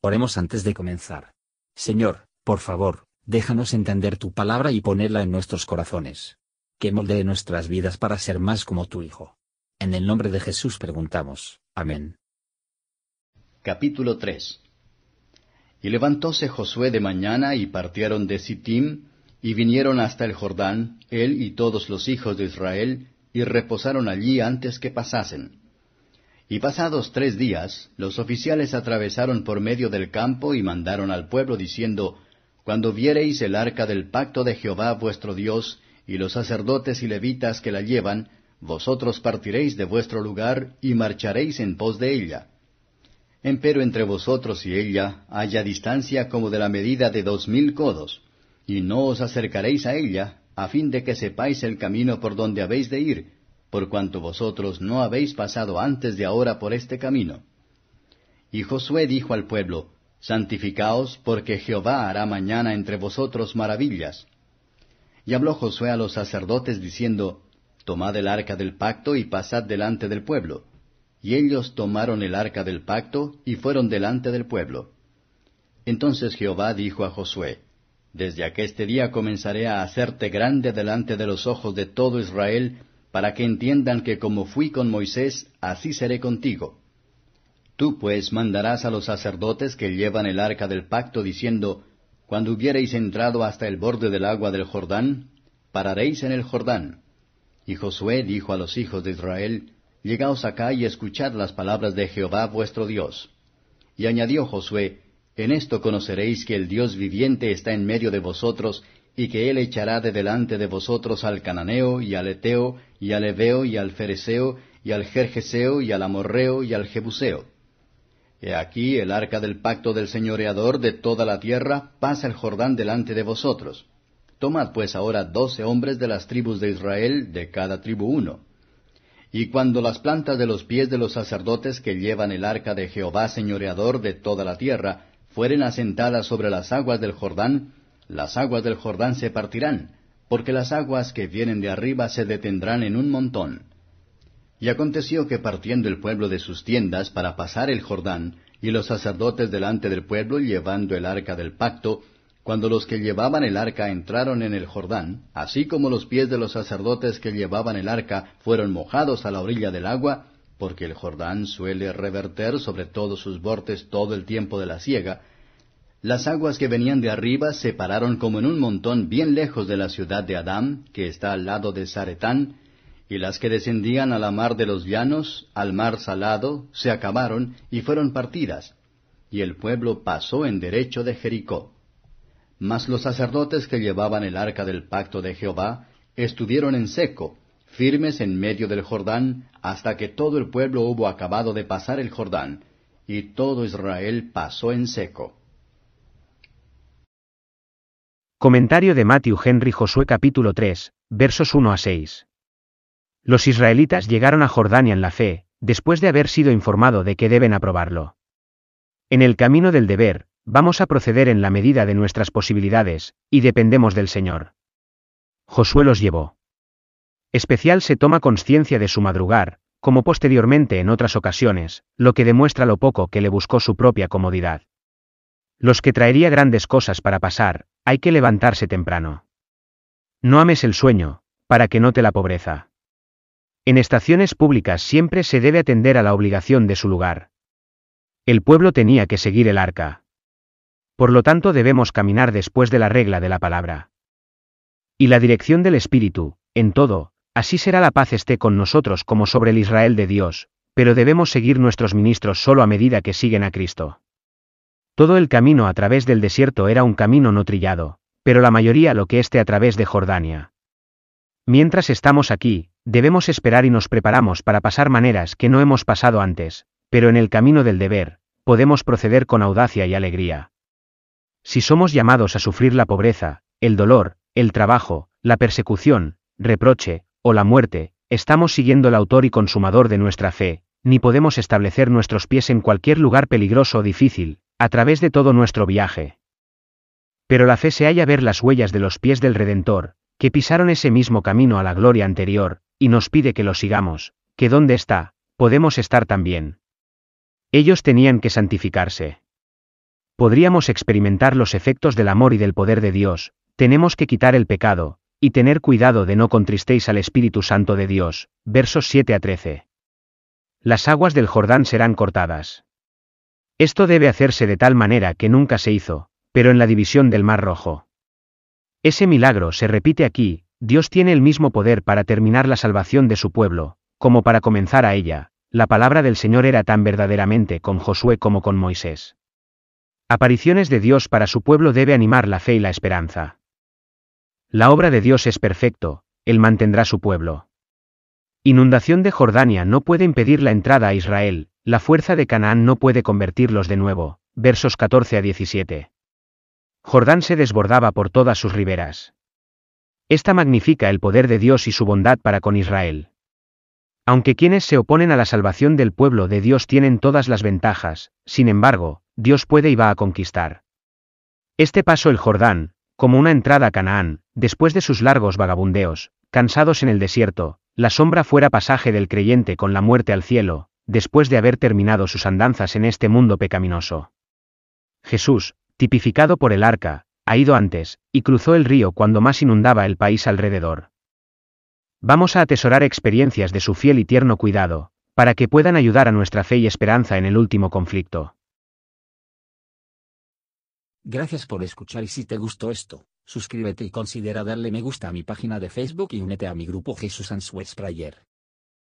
Oremos antes de comenzar. Señor, por favor, déjanos entender tu palabra y ponerla en nuestros corazones. Que moldee nuestras vidas para ser más como tu Hijo. En el nombre de Jesús preguntamos. Amén. Capítulo 3 Y levantóse Josué de mañana y partieron de Sittim, y vinieron hasta el Jordán, él y todos los hijos de Israel, y reposaron allí antes que pasasen. Y pasados tres días, los oficiales atravesaron por medio del campo y mandaron al pueblo diciendo, Cuando viereis el arca del pacto de Jehová vuestro Dios, y los sacerdotes y levitas que la llevan, vosotros partiréis de vuestro lugar y marcharéis en pos de ella. Empero entre vosotros y ella haya distancia como de la medida de dos mil codos, y no os acercaréis a ella, a fin de que sepáis el camino por donde habéis de ir, por cuanto vosotros no habéis pasado antes de ahora por este camino. Y Josué dijo al pueblo, Santificaos, porque Jehová hará mañana entre vosotros maravillas. Y habló Josué a los sacerdotes diciendo, Tomad el arca del pacto y pasad delante del pueblo. Y ellos tomaron el arca del pacto y fueron delante del pueblo. Entonces Jehová dijo a Josué, Desde aqueste día comenzaré a hacerte grande delante de los ojos de todo Israel, para que entiendan que como fui con Moisés, así seré contigo. Tú pues mandarás a los sacerdotes que llevan el arca del pacto, diciendo, Cuando hubiereis entrado hasta el borde del agua del Jordán, pararéis en el Jordán. Y Josué dijo a los hijos de Israel, Llegaos acá y escuchad las palabras de Jehová vuestro Dios. Y añadió Josué, En esto conoceréis que el Dios viviente está en medio de vosotros, y que él echará de delante de vosotros al cananeo, y al eteo, y al heveo, y al fereceo, y al jerjeseo, y al amorreo, y al jebuseo. He aquí el arca del pacto del señoreador de toda la tierra pasa el Jordán delante de vosotros. Tomad pues ahora doce hombres de las tribus de Israel, de cada tribu uno. Y cuando las plantas de los pies de los sacerdotes que llevan el arca de Jehová señoreador de toda la tierra fueren asentadas sobre las aguas del Jordán, las aguas del Jordán se partirán, porque las aguas que vienen de arriba se detendrán en un montón. Y aconteció que partiendo el pueblo de sus tiendas para pasar el Jordán, y los sacerdotes delante del pueblo llevando el arca del pacto, cuando los que llevaban el arca entraron en el Jordán, así como los pies de los sacerdotes que llevaban el arca fueron mojados a la orilla del agua, porque el Jordán suele reverter sobre todos sus bordes todo el tiempo de la siega, las aguas que venían de arriba se pararon como en un montón bien lejos de la ciudad de Adán, que está al lado de Zaretán, y las que descendían a la mar de los llanos, al mar salado, se acabaron y fueron partidas, y el pueblo pasó en derecho de Jericó. Mas los sacerdotes que llevaban el arca del pacto de Jehová estuvieron en seco, firmes en medio del Jordán, hasta que todo el pueblo hubo acabado de pasar el Jordán, y todo Israel pasó en seco. Comentario de Matthew Henry Josué capítulo 3, versos 1 a 6. Los israelitas llegaron a Jordania en la fe, después de haber sido informado de que deben aprobarlo. En el camino del deber, vamos a proceder en la medida de nuestras posibilidades, y dependemos del Señor. Josué los llevó. Especial se toma conciencia de su madrugar, como posteriormente en otras ocasiones, lo que demuestra lo poco que le buscó su propia comodidad. Los que traería grandes cosas para pasar, hay que levantarse temprano. No ames el sueño, para que note la pobreza. En estaciones públicas siempre se debe atender a la obligación de su lugar. El pueblo tenía que seguir el arca. Por lo tanto debemos caminar después de la regla de la palabra. Y la dirección del Espíritu, en todo, así será la paz esté con nosotros como sobre el Israel de Dios, pero debemos seguir nuestros ministros solo a medida que siguen a Cristo. Todo el camino a través del desierto era un camino no trillado, pero la mayoría lo que esté a través de Jordania. Mientras estamos aquí, debemos esperar y nos preparamos para pasar maneras que no hemos pasado antes, pero en el camino del deber, podemos proceder con audacia y alegría. Si somos llamados a sufrir la pobreza, el dolor, el trabajo, la persecución, reproche, o la muerte, estamos siguiendo el autor y consumador de nuestra fe, ni podemos establecer nuestros pies en cualquier lugar peligroso o difícil, a través de todo nuestro viaje. Pero la fe se halla ver las huellas de los pies del Redentor, que pisaron ese mismo camino a la gloria anterior, y nos pide que lo sigamos, que donde está, podemos estar también. Ellos tenían que santificarse. podríamos experimentar los efectos del amor y del poder de Dios, tenemos que quitar el pecado, y tener cuidado de no contristéis al Espíritu Santo de Dios. Versos 7 a 13. Las aguas del Jordán serán cortadas. Esto debe hacerse de tal manera que nunca se hizo, pero en la división del Mar Rojo. Ese milagro se repite aquí, Dios tiene el mismo poder para terminar la salvación de su pueblo, como para comenzar a ella, la palabra del Señor era tan verdaderamente con Josué como con Moisés. Apariciones de Dios para su pueblo debe animar la fe y la esperanza. La obra de Dios es perfecto, Él mantendrá su pueblo. Inundación de Jordania no puede impedir la entrada a Israel, la fuerza de Canaán no puede convertirlos de nuevo. Versos 14 a 17. Jordán se desbordaba por todas sus riberas. Esta magnifica el poder de Dios y su bondad para con Israel. Aunque quienes se oponen a la salvación del pueblo de Dios tienen todas las ventajas, sin embargo, Dios puede y va a conquistar. Este paso el Jordán, como una entrada a Canaán, después de sus largos vagabundeos, cansados en el desierto, la sombra fuera pasaje del creyente con la muerte al cielo, después de haber terminado sus andanzas en este mundo pecaminoso. Jesús, tipificado por el arca, ha ido antes, y cruzó el río cuando más inundaba el país alrededor. Vamos a atesorar experiencias de su fiel y tierno cuidado, para que puedan ayudar a nuestra fe y esperanza en el último conflicto. Gracias por escuchar y si te gustó esto, suscríbete y considera darle me gusta a mi página de Facebook y únete a mi grupo Jesús Answers.